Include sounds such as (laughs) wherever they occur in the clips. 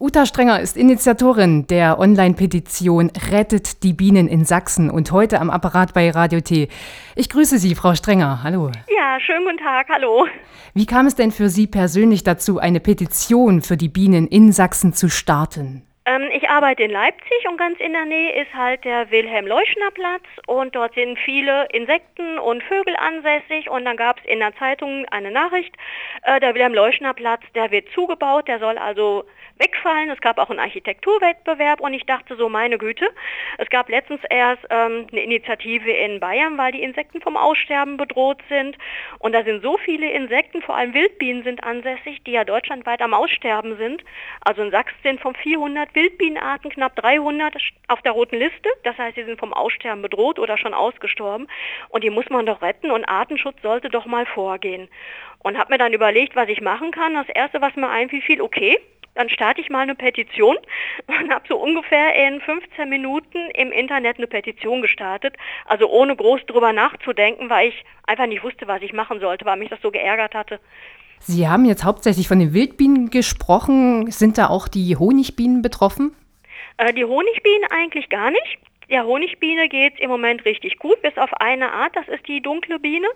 Uta Strenger ist Initiatorin der Online-Petition Rettet die Bienen in Sachsen und heute am Apparat bei Radio T. Ich grüße Sie, Frau Strenger. Hallo. Ja, schönen guten Tag. Hallo. Wie kam es denn für Sie persönlich dazu, eine Petition für die Bienen in Sachsen zu starten? Ähm, ich arbeite in Leipzig und ganz in der Nähe ist halt der Wilhelm-Leuschner-Platz und dort sind viele Insekten und Vögel ansässig und dann gab es in der Zeitung eine Nachricht, äh, der Wilhelm-Leuschner-Platz, der wird zugebaut, der soll also wegfallen. Es gab auch einen Architekturwettbewerb und ich dachte so, meine Güte, es gab letztens erst ähm, eine Initiative in Bayern, weil die Insekten vom Aussterben bedroht sind und da sind so viele Insekten, vor allem Wildbienen sind ansässig, die ja deutschlandweit am Aussterben sind. Also in Sachsen sind von 400 Wildbienenarten knapp 300 auf der roten Liste. Das heißt, sie sind vom Aussterben bedroht oder schon ausgestorben. Und die muss man doch retten und Artenschutz sollte doch mal vorgehen. Und habe mir dann überlegt, was ich machen kann. Das Erste, was mir einfiel, okay, dann starte ich mal eine Petition (laughs) und habe so ungefähr in 15 Minuten im Internet eine Petition gestartet. Also ohne groß drüber nachzudenken, weil ich einfach nicht wusste, was ich machen sollte, weil mich das so geärgert hatte. Sie haben jetzt hauptsächlich von den Wildbienen gesprochen. Sind da auch die Honigbienen betroffen? Äh, die Honigbienen eigentlich gar nicht. Der Honigbiene geht im Moment richtig gut, bis auf eine Art, das ist die dunkle Biene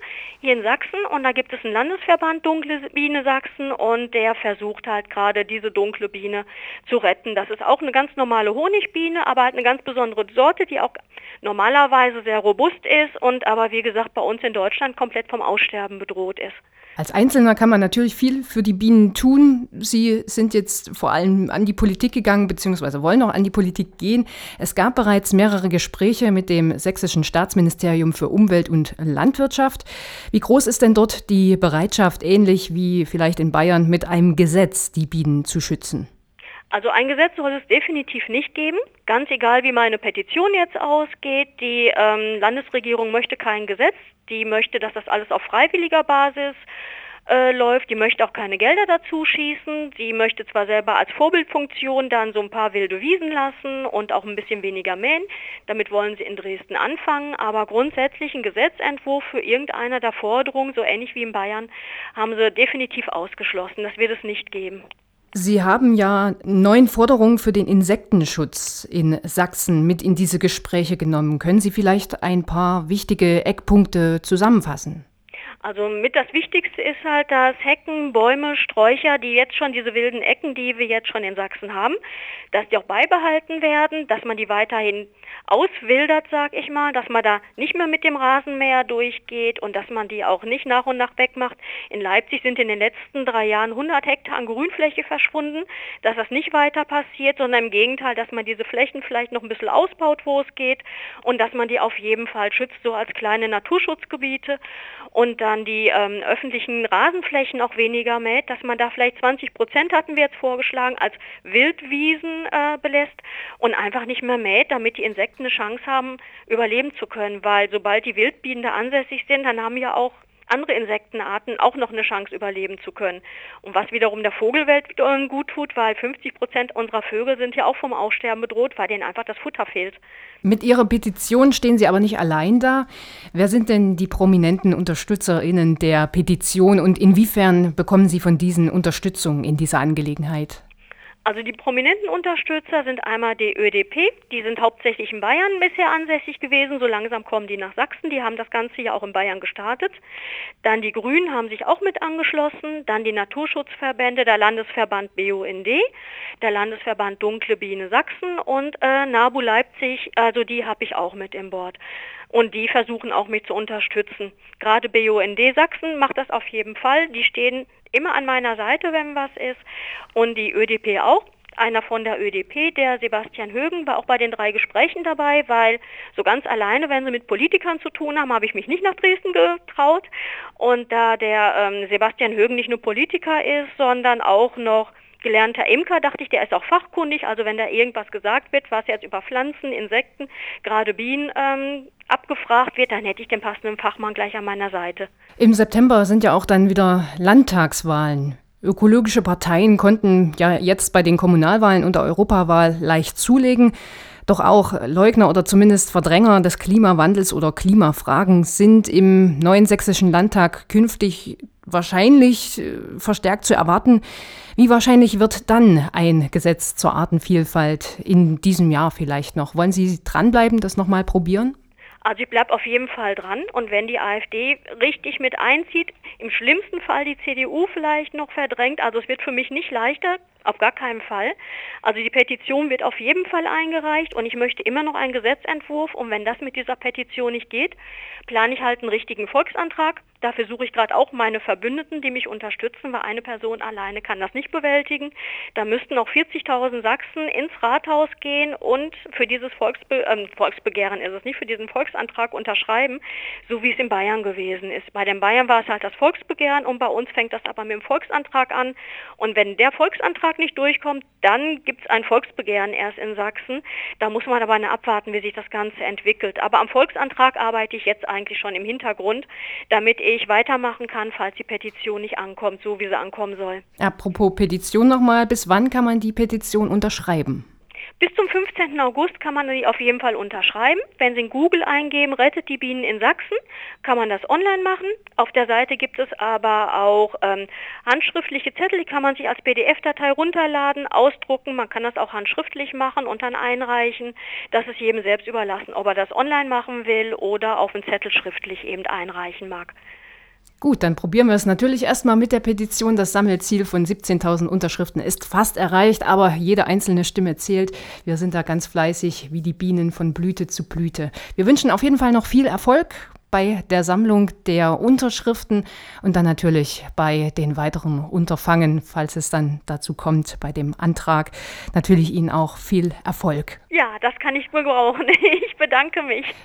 hier in Sachsen. Und da gibt es einen Landesverband Dunkle Biene Sachsen und der versucht halt gerade diese dunkle Biene zu retten. Das ist auch eine ganz normale Honigbiene, aber halt eine ganz besondere Sorte, die auch normalerweise sehr robust ist und aber wie gesagt bei uns in Deutschland komplett vom Aussterben bedroht ist. Als Einzelner kann man natürlich viel für die Bienen tun. Sie sind jetzt vor allem an die Politik gegangen, beziehungsweise wollen auch an die Politik gehen. Es gab bereits mehrere Gespräche mit dem Sächsischen Staatsministerium für Umwelt und Landwirtschaft. Wie groß ist denn dort die Bereitschaft, ähnlich wie vielleicht in Bayern, mit einem Gesetz die Bienen zu schützen? Also ein Gesetz soll es definitiv nicht geben. Ganz egal, wie meine Petition jetzt ausgeht. Die ähm, Landesregierung möchte kein Gesetz. Die möchte, dass das alles auf freiwilliger Basis äh, läuft. Die möchte auch keine Gelder dazu schießen. Sie möchte zwar selber als Vorbildfunktion dann so ein paar wilde Wiesen lassen und auch ein bisschen weniger mähen. Damit wollen sie in Dresden anfangen. Aber grundsätzlich ein Gesetzentwurf für irgendeine der Forderungen, so ähnlich wie in Bayern, haben sie definitiv ausgeschlossen. Das wird es nicht geben. Sie haben ja neun Forderungen für den Insektenschutz in Sachsen mit in diese Gespräche genommen. Können Sie vielleicht ein paar wichtige Eckpunkte zusammenfassen? Also mit das Wichtigste ist halt, dass Hecken, Bäume, Sträucher, die jetzt schon diese wilden Ecken, die wir jetzt schon in Sachsen haben, dass die auch beibehalten werden, dass man die weiterhin auswildert, sag ich mal, dass man da nicht mehr mit dem Rasenmäher durchgeht und dass man die auch nicht nach und nach wegmacht. In Leipzig sind in den letzten drei Jahren 100 Hektar an Grünfläche verschwunden, dass das nicht weiter passiert, sondern im Gegenteil, dass man diese Flächen vielleicht noch ein bisschen ausbaut, wo es geht und dass man die auf jeden Fall schützt, so als kleine Naturschutzgebiete und dann die ähm, öffentlichen Rasenflächen auch weniger mäht, dass man da vielleicht 20 Prozent hatten wir jetzt vorgeschlagen, als Wildwiesen äh, belässt und einfach nicht mehr mäht, damit die Insekten eine Chance haben, überleben zu können, weil sobald die Wildbienen da ansässig sind, dann haben ja auch andere Insektenarten auch noch eine Chance überleben zu können. Und was wiederum der Vogelwelt gut tut, weil 50 Prozent unserer Vögel sind ja auch vom Aussterben bedroht, weil denen einfach das Futter fehlt. Mit Ihrer Petition stehen Sie aber nicht allein da. Wer sind denn die prominenten UnterstützerInnen der Petition und inwiefern bekommen Sie von diesen Unterstützung in dieser Angelegenheit? Also die prominenten Unterstützer sind einmal die ÖDP, die sind hauptsächlich in Bayern bisher ansässig gewesen, so langsam kommen die nach Sachsen, die haben das Ganze ja auch in Bayern gestartet. Dann die Grünen haben sich auch mit angeschlossen, dann die Naturschutzverbände, der Landesverband BUND, der Landesverband Dunkle Biene Sachsen und äh, NABU Leipzig, also die habe ich auch mit im Board. Und die versuchen auch mich zu unterstützen. Gerade BUND Sachsen macht das auf jeden Fall. Die stehen immer an meiner Seite, wenn was ist. Und die ÖDP auch. Einer von der ÖDP, der Sebastian Högen, war auch bei den drei Gesprächen dabei, weil so ganz alleine, wenn sie mit Politikern zu tun haben, habe ich mich nicht nach Dresden getraut. Und da der ähm, Sebastian Högen nicht nur Politiker ist, sondern auch noch gelernter Imker, dachte ich, der ist auch fachkundig. Also wenn da irgendwas gesagt wird, was jetzt über Pflanzen, Insekten, gerade Bienen ähm, abgefragt wird, dann hätte ich den passenden Fachmann gleich an meiner Seite. Im September sind ja auch dann wieder Landtagswahlen. Ökologische Parteien konnten ja jetzt bei den Kommunalwahlen und der Europawahl leicht zulegen. Doch auch Leugner oder zumindest Verdränger des Klimawandels oder Klimafragen sind im neuen sächsischen Landtag künftig wahrscheinlich äh, verstärkt zu erwarten. Wie wahrscheinlich wird dann ein Gesetz zur Artenvielfalt in diesem Jahr vielleicht noch? Wollen Sie dranbleiben, das nochmal probieren? Also ich bleibe auf jeden Fall dran und wenn die AfD richtig mit einzieht, im schlimmsten Fall die CDU vielleicht noch verdrängt, also es wird für mich nicht leichter, auf gar keinen Fall. Also die Petition wird auf jeden Fall eingereicht und ich möchte immer noch einen Gesetzentwurf und wenn das mit dieser Petition nicht geht, plane ich halt einen richtigen Volksantrag. Dafür suche ich gerade auch meine Verbündeten, die mich unterstützen, weil eine Person alleine kann das nicht bewältigen. Da müssten auch 40.000 Sachsen ins Rathaus gehen und für dieses Volksbe äh, Volksbegehren ist es nicht, für diesen Volksantrag unterschreiben, so wie es in Bayern gewesen ist. Bei den Bayern war es halt das Volksbegehren und bei uns fängt das aber mit dem Volksantrag an. Und wenn der Volksantrag nicht durchkommt, dann gibt es ein Volksbegehren erst in Sachsen. Da muss man aber abwarten, wie sich das Ganze entwickelt. Aber am Volksantrag arbeite ich jetzt eigentlich schon im Hintergrund, damit ich weitermachen kann, falls die Petition nicht ankommt, so wie sie ankommen soll. Apropos Petition nochmal, bis wann kann man die Petition unterschreiben? Bis zum 15. August kann man sie auf jeden Fall unterschreiben. Wenn Sie in Google eingeben, rettet die Bienen in Sachsen, kann man das online machen. Auf der Seite gibt es aber auch ähm, handschriftliche Zettel, die kann man sich als PDF-Datei runterladen, ausdrucken. Man kann das auch handschriftlich machen und dann einreichen. Das ist jedem selbst überlassen, ob er das online machen will oder auf einen Zettel schriftlich eben einreichen mag. Gut, dann probieren wir es natürlich erstmal mit der Petition. Das Sammelziel von 17.000 Unterschriften ist fast erreicht, aber jede einzelne Stimme zählt. Wir sind da ganz fleißig wie die Bienen von Blüte zu Blüte. Wir wünschen auf jeden Fall noch viel Erfolg bei der Sammlung der Unterschriften und dann natürlich bei den weiteren Unterfangen, falls es dann dazu kommt, bei dem Antrag. Natürlich Ihnen auch viel Erfolg. Ja, das kann ich gebrauchen. (laughs) Ich bedanke mich.